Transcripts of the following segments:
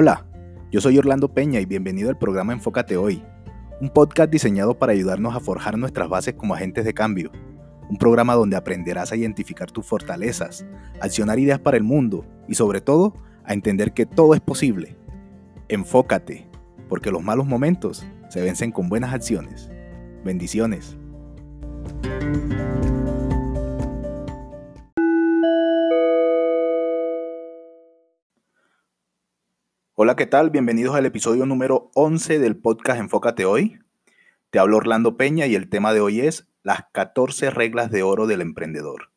Hola, yo soy Orlando Peña y bienvenido al programa Enfócate Hoy, un podcast diseñado para ayudarnos a forjar nuestras bases como agentes de cambio, un programa donde aprenderás a identificar tus fortalezas, accionar ideas para el mundo y sobre todo a entender que todo es posible. Enfócate, porque los malos momentos se vencen con buenas acciones. Bendiciones. Hola, ¿qué tal? Bienvenidos al episodio número 11 del podcast Enfócate Hoy. Te hablo Orlando Peña y el tema de hoy es las 14 reglas de oro del emprendedor.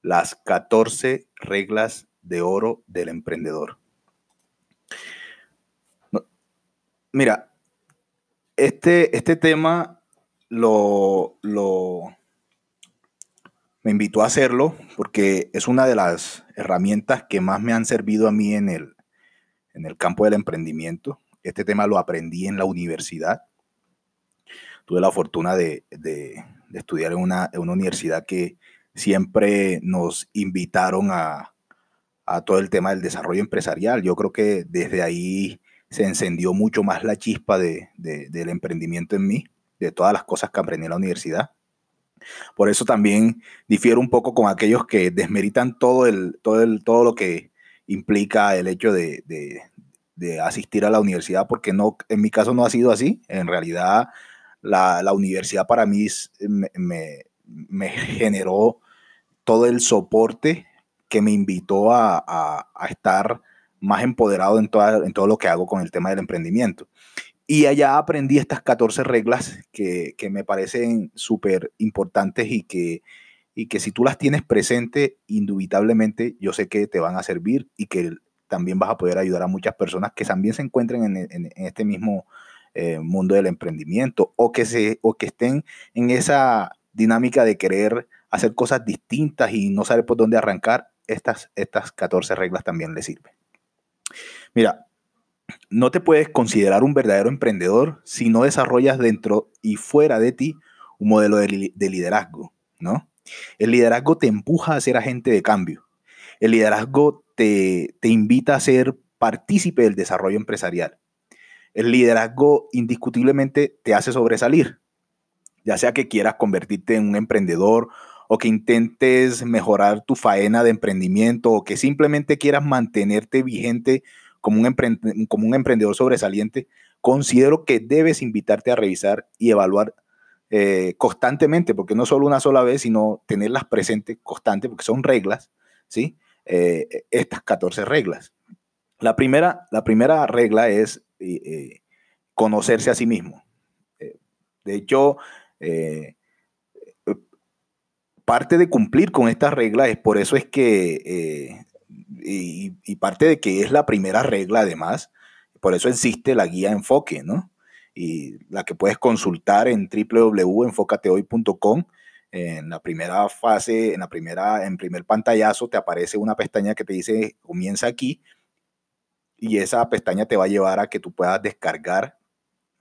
Las 14 reglas de oro del emprendedor. Mira, este, este tema lo, lo, me invitó a hacerlo porque es una de las herramientas que más me han servido a mí en el, en el campo del emprendimiento. Este tema lo aprendí en la universidad. Tuve la fortuna de, estudiar en una, universidad que siempre nos invitaron a, todo el tema del desarrollo empresarial. Yo creo que desde ahí se encendió mucho más la chispa del emprendimiento en mí, de todas las cosas que aprendí en la universidad. Por eso también difiero un poco con aquellos que desmeritan todo, el, todo, todo lo que implica el hecho de, asistir a la universidad, porque no, en mi caso no ha sido así. En realidad, la, universidad para mí me, generó todo el soporte que me invitó a, estar más empoderado en, en todo lo que hago con el tema del emprendimiento. Y allá aprendí estas 14 reglas que, que me parecen súper importantes y que, y que si tú las tienes presente, indubitablemente yo sé que te van a servir y que también vas a poder ayudar a muchas personas que también se encuentren en, este mismo eh, mundo del emprendimiento o que, se, o que estén en esa dinámica de querer hacer cosas distintas y no saber por dónde arrancar, estas, estas 14 reglas también les sirven. Mira, no te puedes considerar un verdadero emprendedor si no desarrollas dentro y fuera de ti un modelo de, de liderazgo, ¿no? El liderazgo te empuja a ser agente de cambio. El liderazgo te, invita a ser partícipe del desarrollo empresarial. El liderazgo indiscutiblemente te hace sobresalir, ya sea que quieras convertirte en un emprendedor o que intentes mejorar tu faena de emprendimiento o que simplemente quieras mantenerte vigente como un, como un emprendedor sobresaliente, considero que debes invitarte a revisar y evaluar eh, constantemente, porque no solo una sola vez, sino tenerlas presentes constantes, porque son reglas, ¿sí? Eh, estas 14 reglas. La primera, la primera regla es eh, conocerse a sí mismo. de hecho, parte de cumplir con estas reglas es por eso es que, y, y, parte de que es la primera regla además, por eso existe la guía enfoque, ¿no? Y la que puedes consultar en www.enfocatehoy.com. En la primera fase, en la primera, en primer pantallazo, te aparece una pestaña que te dice comienza aquí y esa pestaña te va a llevar a que tú puedas descargar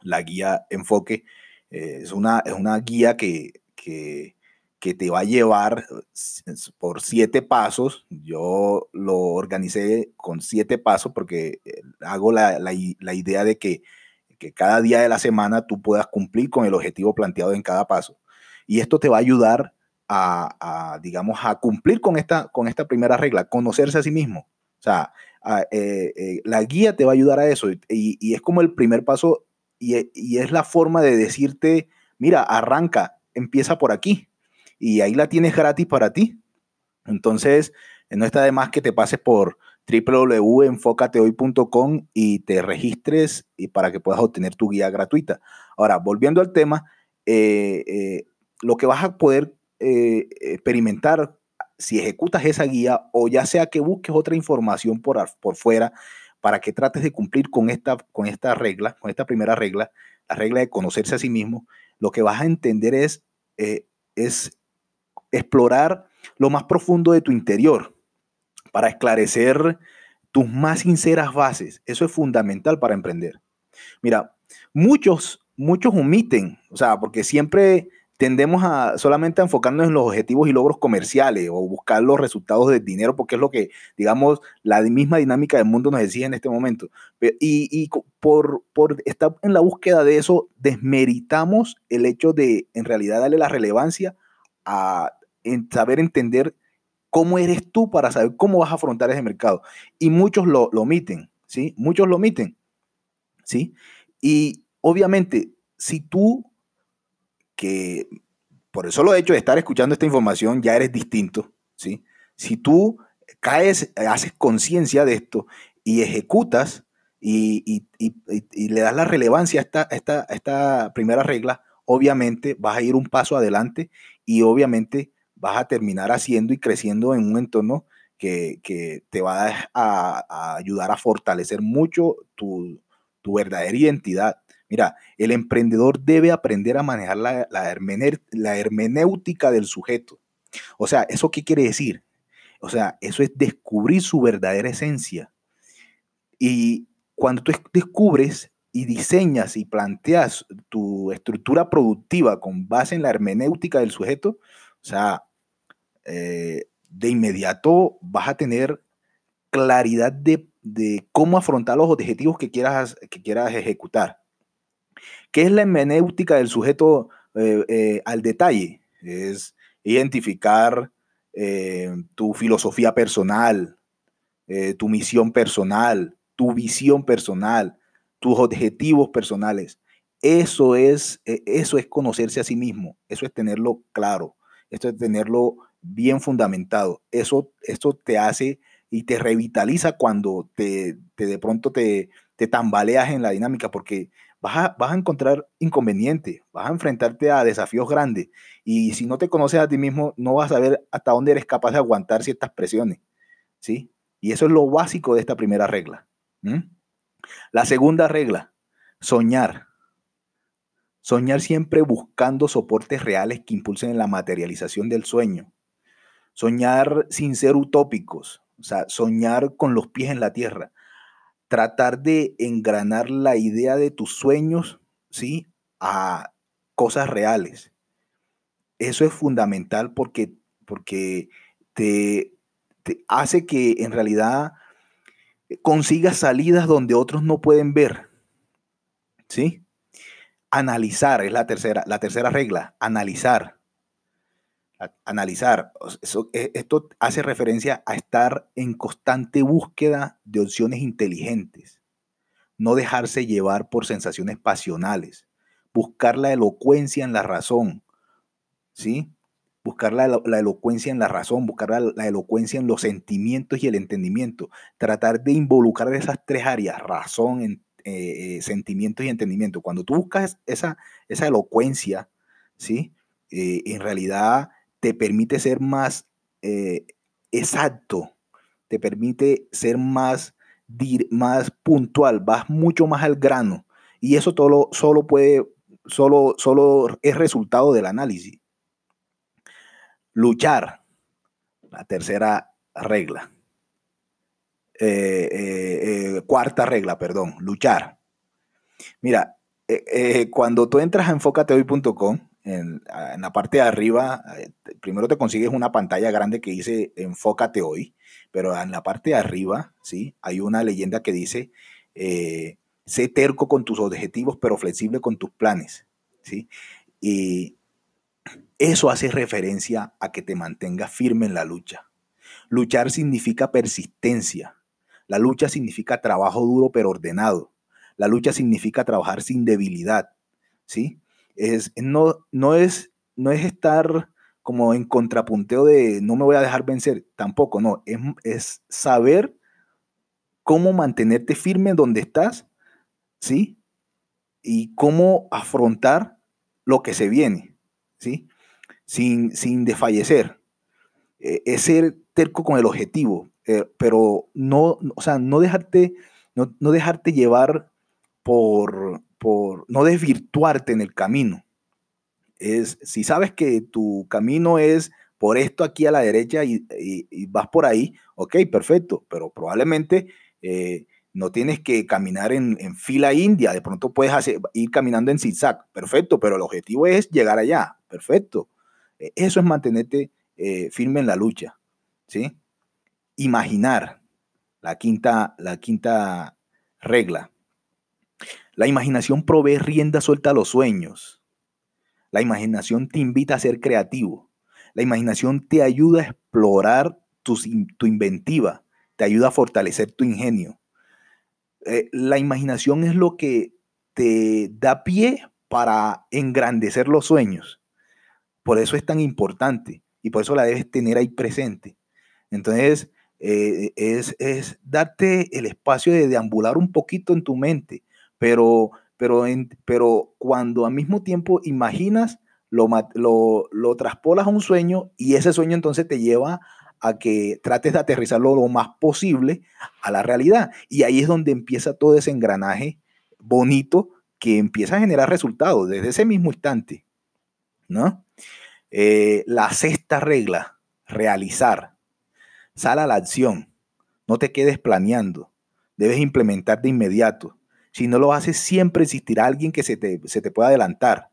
la guía enfoque. Eh, es, una, es una guía que, que, que, te va a llevar por siete pasos. Yo lo organicé con siete pasos porque eh, hago la, la, la idea de que que cada día de la semana tú puedas cumplir con el objetivo planteado en cada paso. Y esto te va a ayudar a, digamos, a cumplir con esta, con esta primera regla, conocerse a sí mismo. O sea, eh, eh, la guía te va a ayudar a eso y, es como el primer paso y, y, es la forma de decirte, mira, arranca, empieza por aquí y ahí la tienes gratis para ti. Entonces, no está de más que te pases por www.enfocatehoy.com y te registres y para que puedas obtener tu guía gratuita. Ahora, volviendo al tema, eh, eh, lo que vas a poder eh, experimentar si ejecutas esa guía o ya sea que busques otra información por, por fuera para que trates de cumplir con esta, con esta regla, con esta primera regla, la regla de conocerse a sí mismo, lo que vas a entender es, es explorar lo más profundo de tu interior para esclarecer tus más sinceras bases. Eso es fundamental para emprender. Mira, muchos, muchos omiten, o sea, porque siempre tendemos a solamente a enfocarnos en los objetivos y logros comerciales o buscar los resultados del dinero porque es lo que, digamos, la misma dinámica del mundo nos exige en este momento. Y, y por, por estar en la búsqueda de eso, desmeritamos el hecho de, en realidad, darle la relevancia a en saber entender cómo eres tú para saber cómo vas a afrontar ese mercado. Y muchos lo, omiten, ¿sí? Muchos lo omiten, ¿sí? Y obviamente, si tú que por eso lo hecho de estar escuchando esta información ya eres distinto, ¿sí? Si tú caes, haces conciencia de esto y ejecutas y, le das la relevancia a esta, esta, esta primera regla, obviamente vas a ir un paso adelante y obviamente vas a terminar haciendo y creciendo en un entorno que, te va a, ayudar a fortalecer mucho tu, tu verdadera identidad. Mira, el emprendedor debe aprender a manejar la, la, hermenéutica del sujeto. O sea, ¿eso qué quiere decir? O sea, eso es descubrir su verdadera esencia. Y cuando tú descubres y diseñas y planteas tu estructura productiva con base en la hermenéutica del sujeto, o sea, eh, de inmediato vas a tener claridad de, de, cómo afrontar los objetivos que quieras, que quieras ejecutar. ¿Qué es la hermenéutica del sujeto eh, eh, al detalle? Es identificar tu filosofía personal, tu misión personal, tu visión personal, tus objetivos personales. Eso es, eso es conocerse a sí mismo, eso es tenerlo claro, esto es tenerlo bien fundamentado. Eso, esto te hace y te revitaliza cuando te, de pronto te, te tambaleas en la dinámica, porque vas a, encontrar inconvenientes, vas a enfrentarte a desafíos grandes y si no te conoces a ti mismo, no vas a saber hasta dónde eres capaz de aguantar ciertas presiones, ¿sí? Y eso es lo básico de esta primera regla. La segunda regla, soñar. Soñar siempre buscando soportes reales que impulsen la materialización del sueño. Soñar sin ser utópicos, o sea, soñar con los pies en la tierra tratar de engranar la idea de tus sueños, ¿sí? A cosas reales. Eso es fundamental porque, porque te, hace que en realidad consigas salidas donde otros no pueden ver. ¿Sí? Analizar es la tercera, la tercera regla, analizar analizar. E, esto hace referencia a estar en constante búsqueda de opciones inteligentes, no dejarse llevar por sensaciones pasionales, buscar la elocuencia en la razón, ¿sí? Buscar la, elocuencia en la razón, buscar la, elocuencia en los sentimientos y el entendimiento, tratar de involucrar esas tres áreas, razón, eh, eh, sentimientos y entendimiento. Cuando tú buscas esa, esa elocuencia, ¿sí? Eh, en realidad te permite ser más eh, exacto, te permite ser más, más puntual, vas mucho más al grano. Y eso todo, solo puede, solo, solo es resultado del análisis. Luchar, la tercera regla. Eh, eh, cuarta regla, perdón, luchar. Mira, cuando tú entras a enfocatehoy.com, en, la parte de arriba, eh, primero te consigues una pantalla grande que dice enfócate hoy, pero en la parte de arriba, ¿sí? Hay una leyenda que dice, eh, sé terco con tus objetivos, pero flexible con tus planes, ¿sí? Y eso hace referencia a que te mantengas firme en la lucha. Luchar significa persistencia. La lucha significa trabajo duro pero ordenado. La lucha significa trabajar sin debilidad, ¿sí? Es, no, no, es, no es estar como en contrapunteo de no me voy a dejar vencer, tampoco, no, es, es saber cómo mantenerte firme donde estás, ¿sí? Y cómo afrontar lo que se viene, ¿sí? Sin, sin desfallecer. E, es ser terco con el objetivo, eh, pero no, o sea, no dejarte, no, no dejarte llevar por, por no desvirtuarte en el camino. Es, si sabes que tu camino es por esto aquí a la derecha y, vas por ahí, ok, perfecto, pero probablemente eh, No tienes que caminar en, fila india, de pronto puedes ir caminando en zigzag, perfecto, pero el objetivo es llegar allá, perfecto. E, eso es mantenerte eh, firme en la lucha, ¿sí? Imaginar, la quinta, la quinta regla. La imaginación provee rienda suelta a los sueños. La imaginación te invita a ser creativo. La imaginación te ayuda a explorar tu, inventiva, te ayuda a fortalecer tu ingenio. Eh, la imaginación es lo que te da pie para engrandecer los sueños. Por eso es tan importante y por eso la debes tener ahí presente. Entonces, eh, es, es, darte el espacio de deambular un poquito en tu mente, pero, pero, pero cuando al mismo tiempo imaginas, lo, lo, lo traspolas a un sueño y ese sueño entonces te lleva a que trates de aterrizarlo lo más posible a la realidad. Y ahí es donde empieza todo ese engranaje bonito que empieza a generar resultados desde ese mismo instante. ¿no? Eh, la sexta regla, realizar. Sal a la acción. No te quedes planeando. Debes implementar de inmediato. Si no lo haces, siempre existirá alguien que se te, se te pueda adelantar.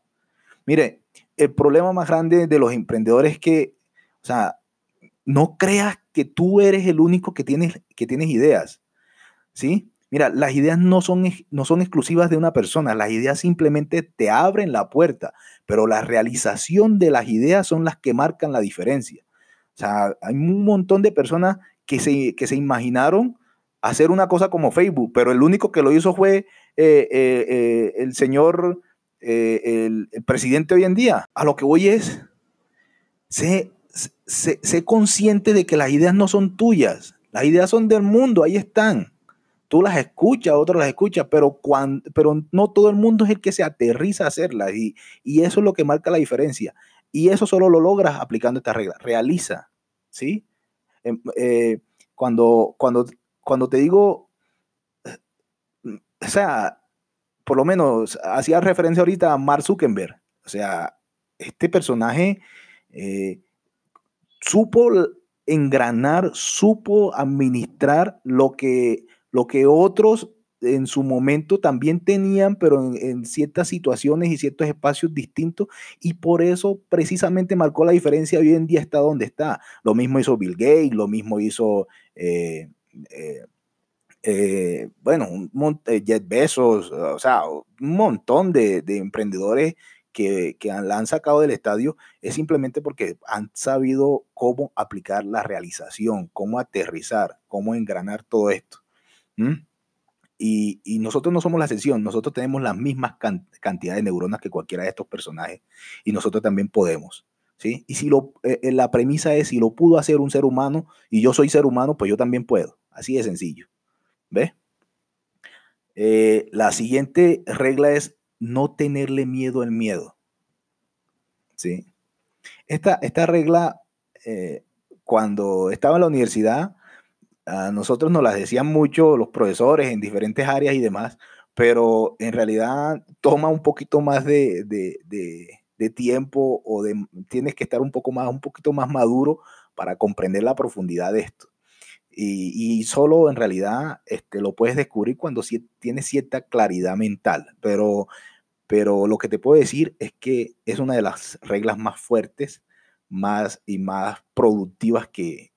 Mire, el problema más grande de los emprendedores es que, o sea, no creas que tú eres el único que tienes, que tienes ideas. ¿Sí? Mira, las ideas no son, no son exclusivas de una persona, las ideas simplemente te abren la puerta, pero la realización de las ideas son las que marcan la diferencia. O sea, hay un montón de personas que se, que se imaginaron hacer una cosa como Facebook, pero el único que lo hizo fue eh, eh, eh, el señor, el, presidente hoy en día. A lo que voy es, sé sé, consciente de que las ideas no son tuyas, las ideas son del mundo, ahí están. Tú las escuchas, otros las escuchas, pero, cuando, pero no todo el mundo es el que se aterriza a hacerlas y, eso es lo que marca la diferencia. Y eso solo lo logras aplicando esta regla. Realiza, ¿sí? Em, cuando, cuando, cuando te digo, o sea, por lo menos hacía referencia ahorita a Mark Zuckerberg. O sea, este personaje eh, supo engranar, supo administrar lo que, lo que otros en su momento también tenían, pero en, ciertas situaciones y ciertos espacios distintos, y por eso precisamente marcó la diferencia. Hoy en día está donde está. Lo mismo hizo Bill Gates, lo mismo hizo, eh, eh, eh, bueno, un, Jet Bezos, o sea, un montón de, de emprendedores que, la han sacado del estadio es simplemente porque han sabido cómo aplicar la realización, cómo aterrizar, cómo engranar todo esto. Y, nosotros no somos la excepción, nosotros tenemos las mismas cantidades de neuronas que cualquiera de estos personajes y nosotros también podemos. ¿sí? Y si lo, eh, eh, la premisa es, si lo pudo hacer un ser humano y yo soy ser humano, pues yo también puedo. Así de sencillo. ¿Ves? Eh, la siguiente regla es no tenerle miedo al miedo. ¿Sí? Esta, esta regla, eh, cuando estaba en la universidad, a nosotros nos las decían mucho los profesores en diferentes áreas y demás, pero en realidad toma un poquito más de, tiempo o de, tienes que estar un poco más, un poquito más maduro para comprender la profundidad de esto. Y, solo en realidad este, lo puedes descubrir cuando tienes cierta claridad mental, pero pero lo que te puedo decir es que es una de las reglas más fuertes más y más productivas que,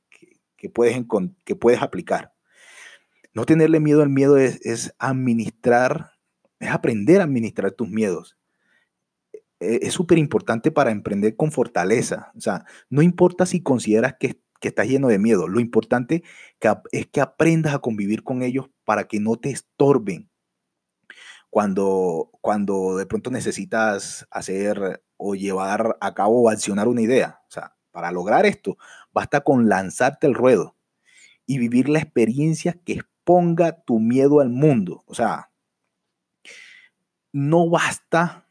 puedes, que puedes aplicar. No tenerle miedo al miedo es, administrar, es aprender a administrar tus miedos. E, es súper importante para emprender con fortaleza. O sea, no importa si consideras que, que estás lleno de miedo, lo importante es que aprendas a convivir con ellos para que no te estorben cuando, cuando de pronto necesitas hacer o llevar a cabo o accionar una idea. O sea, para lograr esto, basta con lanzarte el ruedo y vivir la experiencia que exponga tu miedo al mundo. O sea, no basta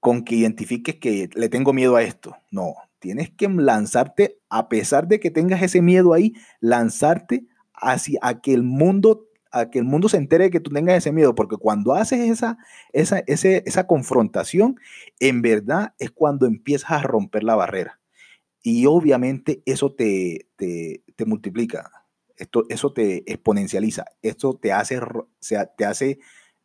con que identifiques que le tengo miedo a esto. No, tienes que lanzarte, a pesar de que tengas ese miedo ahí, lanzarte hacia a que el mundo a que el mundo se entere de que tú tengas ese miedo, porque cuando haces esa, esa, esa confrontación, en verdad es cuando empiezas a romper la barrera. Y obviamente eso te, te, multiplica. Esto, eso te exponencializa, esto te hace, te hace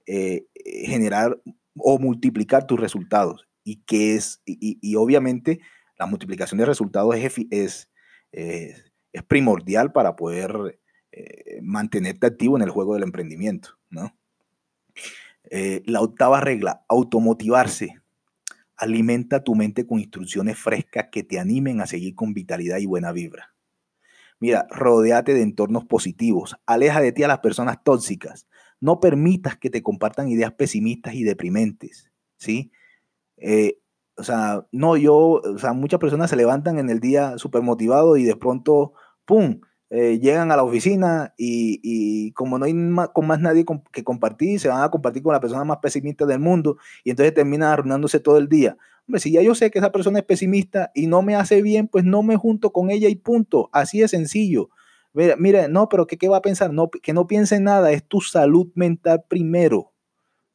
eh, generar o multiplicar tus resultados. Y que es, y, obviamente la multiplicación de resultados es, es, primordial para poder eh, mantenerte activo en el juego del emprendimiento. Eh, la octava regla, automotivarse. Alimenta tu mente con instrucciones frescas que te animen a seguir con vitalidad y buena vibra. Mira, rodeate de entornos positivos. Aleja de ti a las personas tóxicas. No permitas que te compartan ideas pesimistas y deprimentes. ¿sí? Eh, o sea, no, yo, o sea, muchas personas se levantan en el día súper motivados y de pronto, ¡pum! Eh, llegan a la oficina y, como no hay con más nadie que compartir, se van a compartir con la persona más pesimista del mundo y entonces terminan arruinándose todo el día. Hombre, si ya yo sé que esa persona es pesimista y no me hace bien, pues no me junto con ella y punto. Así de sencillo. Mira, no, pero ¿qué, ¿qué va a pensar? No, que no piense en nada, es tu salud mental primero.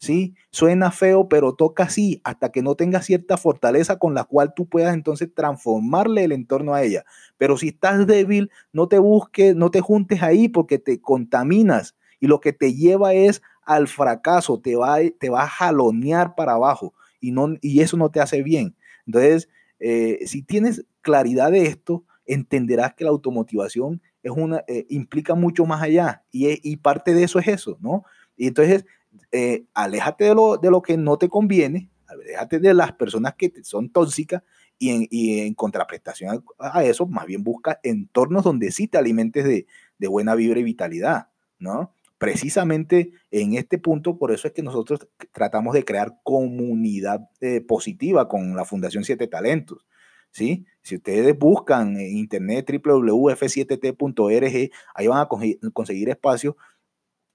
¿Sí? Suena feo, pero toca así, hasta que no tengas cierta fortaleza con la cual tú puedas entonces transformarle el entorno a ella. Pero si estás débil, no te busques, no te juntes ahí porque te contaminas y lo que te lleva es al fracaso, te va, te va a jalonear para abajo y, no, y eso no te hace bien. Entonces, eh, si tienes claridad de esto, entenderás que la automotivación es una, eh, implica mucho más allá y, y parte de eso es eso, ¿no? Y entonces eh, aléjate de lo, de lo que no te conviene, aléjate de las personas que son tóxicas y en, en contraprestación a, eso, más bien busca entornos donde sí te alimentes de, de buena vibra y vitalidad, ¿no? Precisamente en este punto, por eso es que nosotros tratamos de crear comunidad eh, positiva con la Fundación Siete Talentos. ¿sí? Si ustedes buscan en internet www.f7t.org, ahí van a conseguir espacios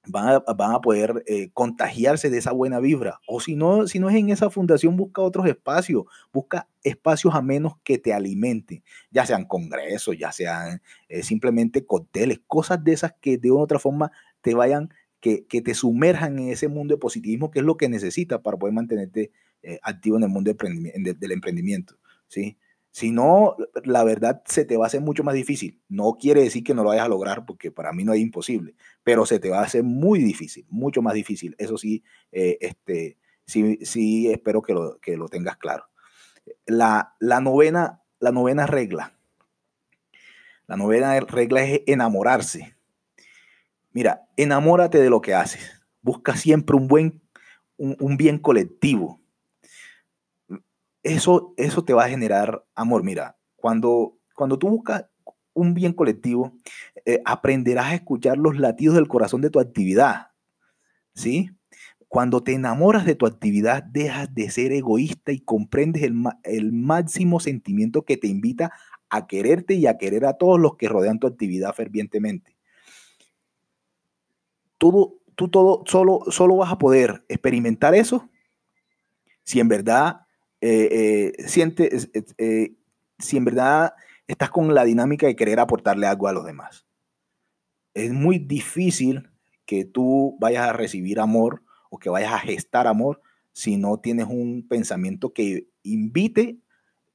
van a, poder eh, contagiarse de esa buena vibra. O si no, si no es en esa fundación, busca otros espacios, busca espacios a menos que te alimenten, ya sean congresos, ya sean eh, simplemente cócteles, cosas de esas que de otra forma te vayan, que, te sumerjan en ese mundo de positivismo, que es lo que necesitas para poder mantenerte eh, activo en el mundo del emprendimiento. ¿sí? Si no, la verdad se te va a hacer mucho más difícil. No quiere decir que no lo vayas a lograr, porque para mí no es imposible, pero se te va a hacer muy difícil, mucho más difícil. Eso sí, eh, este, sí, sí espero que lo, que lo tengas claro. La, la, novena, la novena regla. La novena regla es enamorarse. Mira, enamórate de lo que haces. Busca siempre un buen, un bien colectivo eso, eso te va a generar amor. Mira, cuando, cuando tú buscas un bien colectivo, eh, aprenderás a escuchar los latidos del corazón de tu actividad. ¿Sí? Cuando te enamoras de tu actividad, dejas de ser egoísta y comprendes el, el máximo sentimiento que te invita a quererte y a querer a todos los que rodean tu actividad fervientemente. Todo, tú todo, solo, solo vas a poder experimentar eso si en verdad eh, eh, siente, eh, si en verdad estás con la dinámica de querer aportarle algo a los demás. Es muy difícil que tú vayas a recibir amor o que vayas a gestar amor si no tienes un pensamiento que invite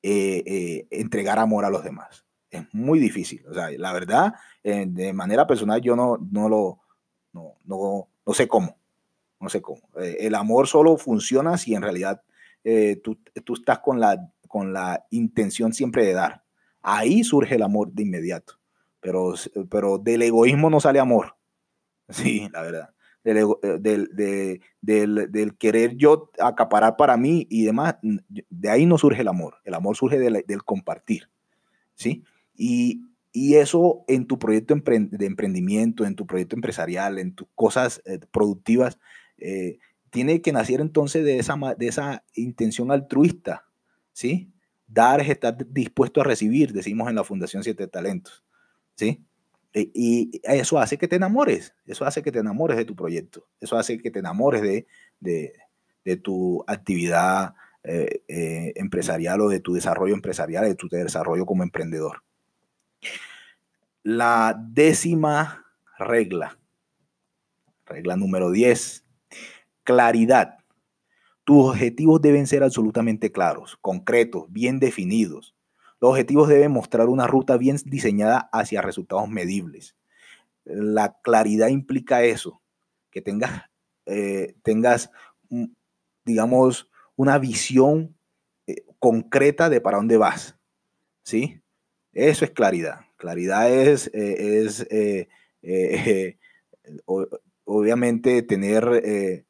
eh, entregar amor a los demás. Es muy difícil. O sea, la verdad, de manera personal, yo no, no lo, no, no, no sé cómo. No sé cómo. el amor solo funciona si en realidad eh, tú, estás con la, con la intención siempre de dar. Ahí surge el amor de inmediato. Pero, pero del egoísmo no sale amor. Sí, la verdad. Del, eh, del, querer yo acaparar para mí y demás, de ahí no surge el amor. El amor surge del, compartir. ¿Sí? Y, eso en tu proyecto de emprendimiento, en tu proyecto empresarial, en tus cosas eh, productivas, tiene que nacer entonces de esa, de esa intención altruista, ¿sí? Dar es estar dispuesto a recibir, decimos en la Fundación Siete Talentos, ¿sí? E, y, eso hace que te enamores, eso hace que te enamores de tu proyecto, eso hace que te enamores de, de, tu actividad eh, eh, empresarial o de tu desarrollo empresarial, de tu desarrollo como emprendedor. La décima regla, regla número 10, Claridad. Tus objetivos deben ser absolutamente claros, concretos, bien definidos. Los objetivos deben mostrar una ruta bien diseñada hacia resultados medibles. la claridad implica eso, que tengas, eh, tengas digamos, una visión eh, concreta de para dónde vas. ¿Sí? Eso es claridad. Claridad es, eh, es obviamente tener,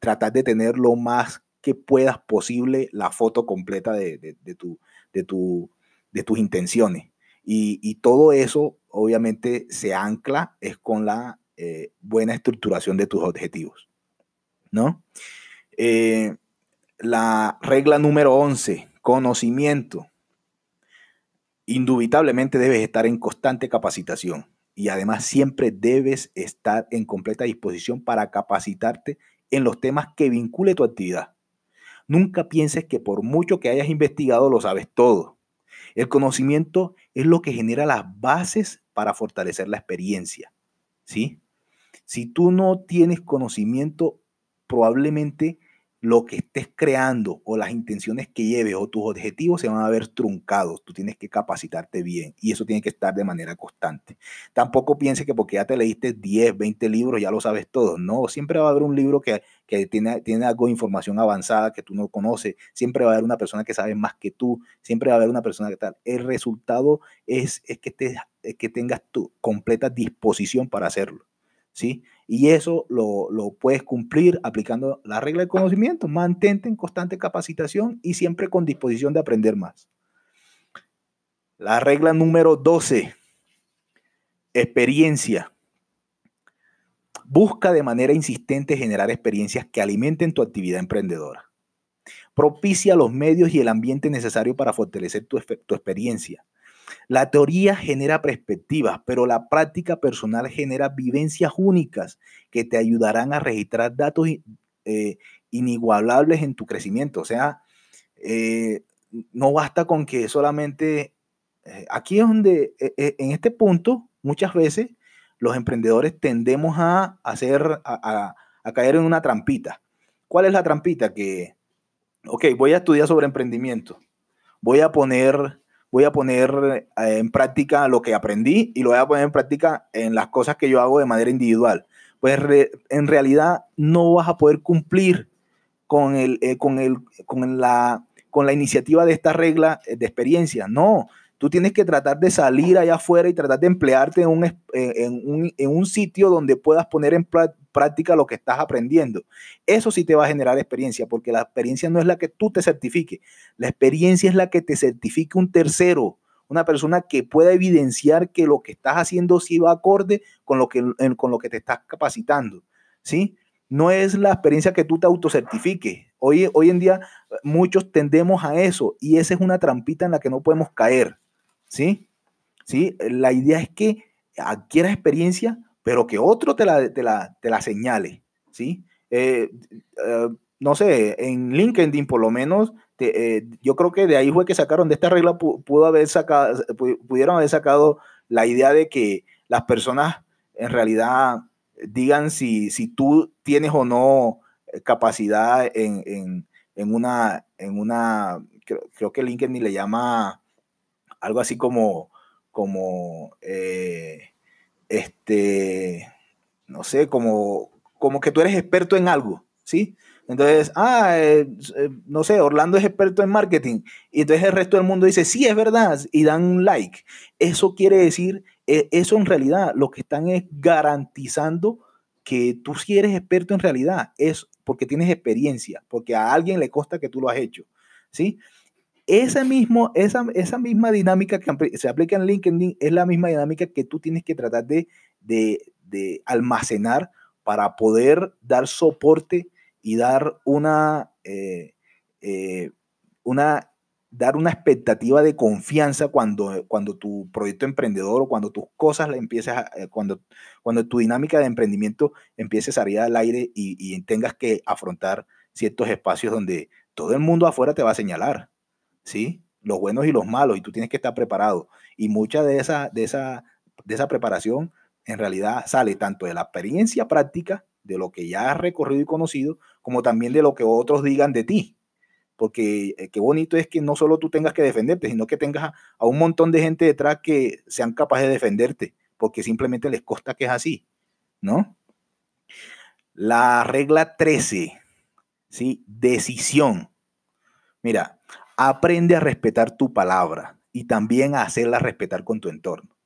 tratar de tener lo más que puedas posible la foto completa de, tu, de, tu, de tus intenciones. Y, todo eso obviamente se ancla es con la eh, buena estructuración de tus objetivos. ¿No? Eh, la regla número 11, conocimiento. Indubitablemente debes estar en constante capacitación y además siempre debes estar en completa disposición para capacitarte en los temas que vincule tu actividad. Nunca pienses que por mucho que hayas investigado lo sabes todo. El conocimiento es lo que genera las bases para fortalecer la experiencia. ¿sí? Si tú no tienes conocimiento, probablemente lo que estés creando o las intenciones que lleves o tus objetivos se van a ver truncados. Tú tienes que capacitarte bien y eso tiene que estar de manera constante. Tampoco pienses que porque ya te leíste 10, 20 libros ya lo sabes todo. No, siempre va a haber un libro que, tiene, tiene algo de información avanzada que tú no conoces. Siempre va a haber una persona que sabe más que tú. Siempre va a haber una persona que tal. El resultado es, es que, que tengas tu completa disposición para hacerlo. ¿sí? Y eso lo, puedes cumplir aplicando la regla de conocimiento. Mantente en constante capacitación y siempre con disposición de aprender más. La regla número 12, experiencia. Busca de manera insistente generar experiencias que alimenten tu actividad emprendedora. Propicia los medios y el ambiente necesario para fortalecer tu, tu experiencia. La teoría genera perspectivas, pero la práctica personal genera vivencias únicas que te ayudarán a registrar datos eh, inigualables en tu crecimiento. O sea, eh, no basta con que solamente... Eh, aquí es donde, en este punto, muchas veces los emprendedores tendemos a hacer, a, a caer en una trampita. ¿Cuál es la trampita? Que, ok, voy a estudiar sobre emprendimiento. Voy a poner voy a poner eh, en práctica lo que aprendí y lo voy a poner en práctica en las cosas que yo hago de manera individual. Pues en realidad no vas a poder cumplir con, el, eh, con, el, con, la, con la iniciativa de esta regla de experiencia. No, tú tienes que tratar de salir allá afuera y tratar de emplearte en un, en un, en un sitio donde puedas poner en práctica lo que estás aprendiendo. Eso sí te va a generar experiencia, porque la experiencia no es la que tú te certifiques, la experiencia es la que te certifique un tercero, una persona que pueda evidenciar que lo que estás haciendo sí va acorde con lo que, con lo que te estás capacitando, ¿sí? No es la experiencia que tú te autocertifiques. Hoy, hoy en día muchos tendemos a eso y esa es una trampita en la que no podemos caer, ¿sí? ¿Sí? La idea es que adquieras experiencia pero que otro te la, te la, señale, ¿sí? Eh, eh, no sé, en LinkedIn por lo menos, eh, yo creo que de ahí fue que sacaron de esta regla, pudo haber sacado, pudieron haber sacado la idea de que las personas en realidad digan si, si tú tienes o no capacidad en, una, en una creo, que LinkedIn le llama algo así como, como este, no sé, como, como que tú eres experto en algo, ¿sí? Entonces, ah, eh, eh, no sé, Orlando es experto en marketing. Y entonces el resto del mundo dice, sí, es verdad, y dan un like. Eso quiere decir, eh, eso en realidad lo que están es garantizando que tú sí eres experto en realidad. Es porque tienes experiencia, porque a alguien le consta que tú lo has hecho. ¿Sí? Mismo, esa, esa misma dinámica que se aplica en LinkedIn es la misma dinámica que tú tienes que tratar de, de, almacenar para poder dar soporte y dar una, eh, eh, una, dar una expectativa de confianza cuando, cuando tu proyecto emprendedor o cuando tus cosas la empieces eh, cuando, cuando tu dinámica de emprendimiento empiece a salir al aire y, y tengas que afrontar ciertos espacios donde todo el mundo afuera te va a señalar. ¿Sí? Los buenos y los malos, y tú tienes que estar preparado. Y mucha de esa, de esa, de esa preparación en realidad sale tanto de la experiencia práctica, de lo que ya has recorrido y conocido, como también de lo que otros digan de ti. Porque eh, qué bonito es que no solo tú tengas que defenderte, sino que tengas a, un montón de gente detrás que sean capaces de defenderte, porque simplemente les consta que es así, ¿no? La regla 13, ¿sí? Decisión. Mira, aprende a respetar tu palabra y también a hacerla respetar con tu entorno.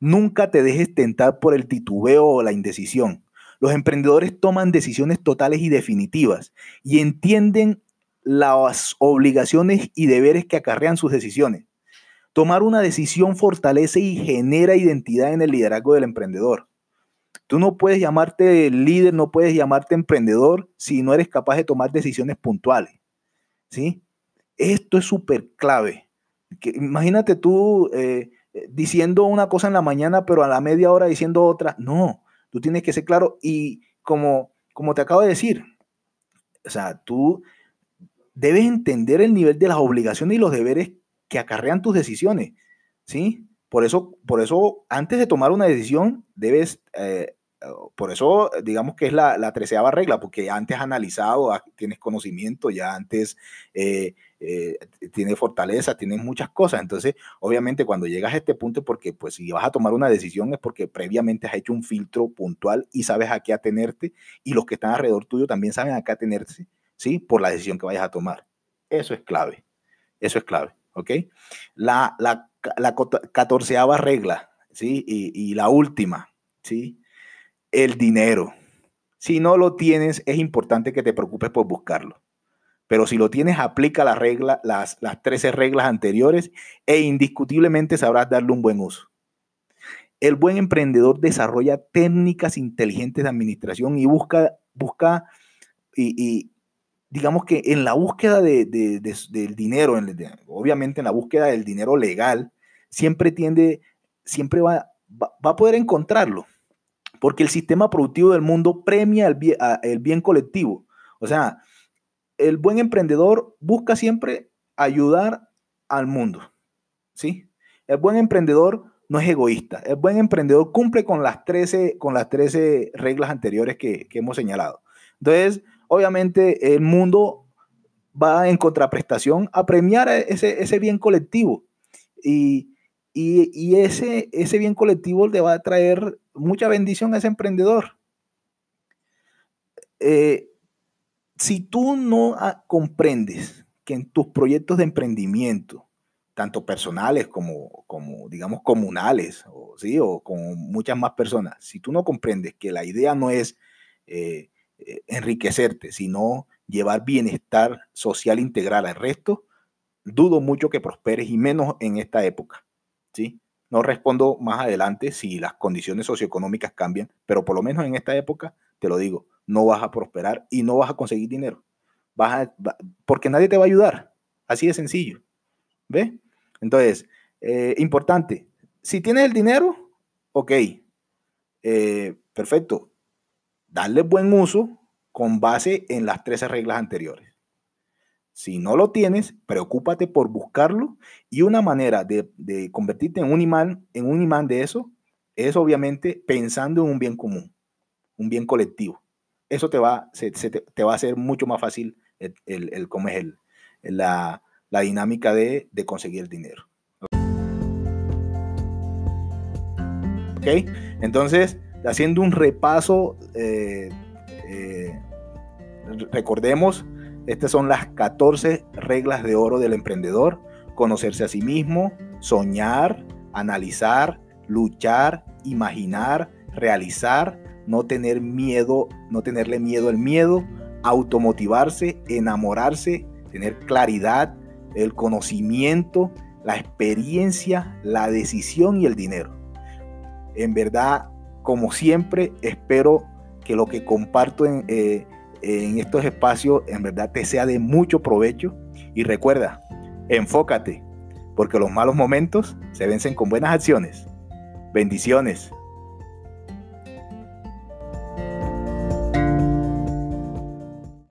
Nunca te dejes tentar por el titubeo o la indecisión. Los emprendedores toman decisiones totales y definitivas y entienden las obligaciones y deberes que acarrean sus decisiones. Tomar una decisión fortalece y genera identidad en el liderazgo del emprendedor. Tú no puedes llamarte líder, no puedes llamarte emprendedor si no eres capaz de tomar decisiones puntuales. ¿sí? Esto es súper clave. imagínate tú eh, diciendo una cosa en la mañana, pero a la media hora diciendo otra. No, tú tienes que ser claro y como, como te acabo de decir, o sea, tú debes entender el nivel de las obligaciones y los deberes que acarrean tus decisiones, ¿sí? Por eso, por eso antes de tomar una decisión, debes, eh, por eso digamos que es la, treceava regla, porque antes analizado, tienes conocimiento, ya antes eh, eh, tienes fortaleza, tienes muchas cosas. Entonces, obviamente cuando llegas a este punto, porque pues si vas a tomar una decisión es porque previamente has hecho un filtro puntual y sabes a qué atenerte y los que están alrededor tuyo también saben a qué atenerse ¿sí? Por la decisión que vayas a tomar. Eso es clave. Eso es clave, ¿ok? La, la, la catorceava regla, ¿sí? Y, la última, ¿sí? El dinero. Si no lo tienes, es importante que te preocupes por buscarlo. Pero si lo tienes, aplica la regla, las, las 13 reglas anteriores e indiscutiblemente sabrás darle un buen uso. El buen emprendedor desarrolla técnicas inteligentes de administración y busca, busca y, digamos que en la búsqueda de, del dinero, obviamente en la búsqueda del dinero legal, siempre tiende, siempre va, va, a poder encontrarlo, porque el sistema productivo del mundo premia el bien, colectivo. O sea, el buen emprendedor busca siempre ayudar al mundo, ¿sí? El buen emprendedor no es egoísta. El buen emprendedor cumple con las 13, con las 13 reglas anteriores que, que hemos señalado. Entonces, obviamente el mundo va en contraprestación a premiar ese, ese bien colectivo. Y, ese, ese bien colectivo le va a traer mucha bendición a ese emprendedor. Eh, si tú no comprendes que en tus proyectos de emprendimiento, tanto personales como, como digamos, comunales, o con muchas más personas, si tú no comprendes que la idea no es eh, eh, enriquecerte, sino llevar bienestar social integral al resto, dudo mucho que prosperes y menos en esta época. No respondo más adelante si las condiciones socioeconómicas cambian, pero por lo menos en esta época, te lo digo, no vas a prosperar y no vas a conseguir dinero. Porque nadie te va a ayudar. Así de sencillo. ¿Ve? Entonces, eh, importante, si tienes el dinero, ok, eh, perfecto, darle buen uso con base en las 13 reglas anteriores. Si no lo tienes, preocúpate por buscarlo y una manera de, convertirte en un, imán, en un imán de eso es obviamente pensando en un bien común, un bien colectivo. Eso te va, te, va a hacer mucho más fácil el, el, cómo es el, la, dinámica de, de conseguir el dinero. ¿Ok? Entonces, haciendo un repaso, eh, eh, recordemos, estas son las 14 reglas de oro del emprendedor. Conocerse a sí mismo, soñar, analizar, luchar, imaginar, realizar, no tener miedo, no tenerle miedo al miedo, automotivarse, enamorarse, tener claridad, el conocimiento, la experiencia, la decisión y el dinero. En verdad, como siempre, espero que lo que comparto en, eh, en estos espacios en verdad te sea de mucho provecho. Y recuerda, enfócate, porque los malos momentos se vencen con buenas acciones. Bendiciones.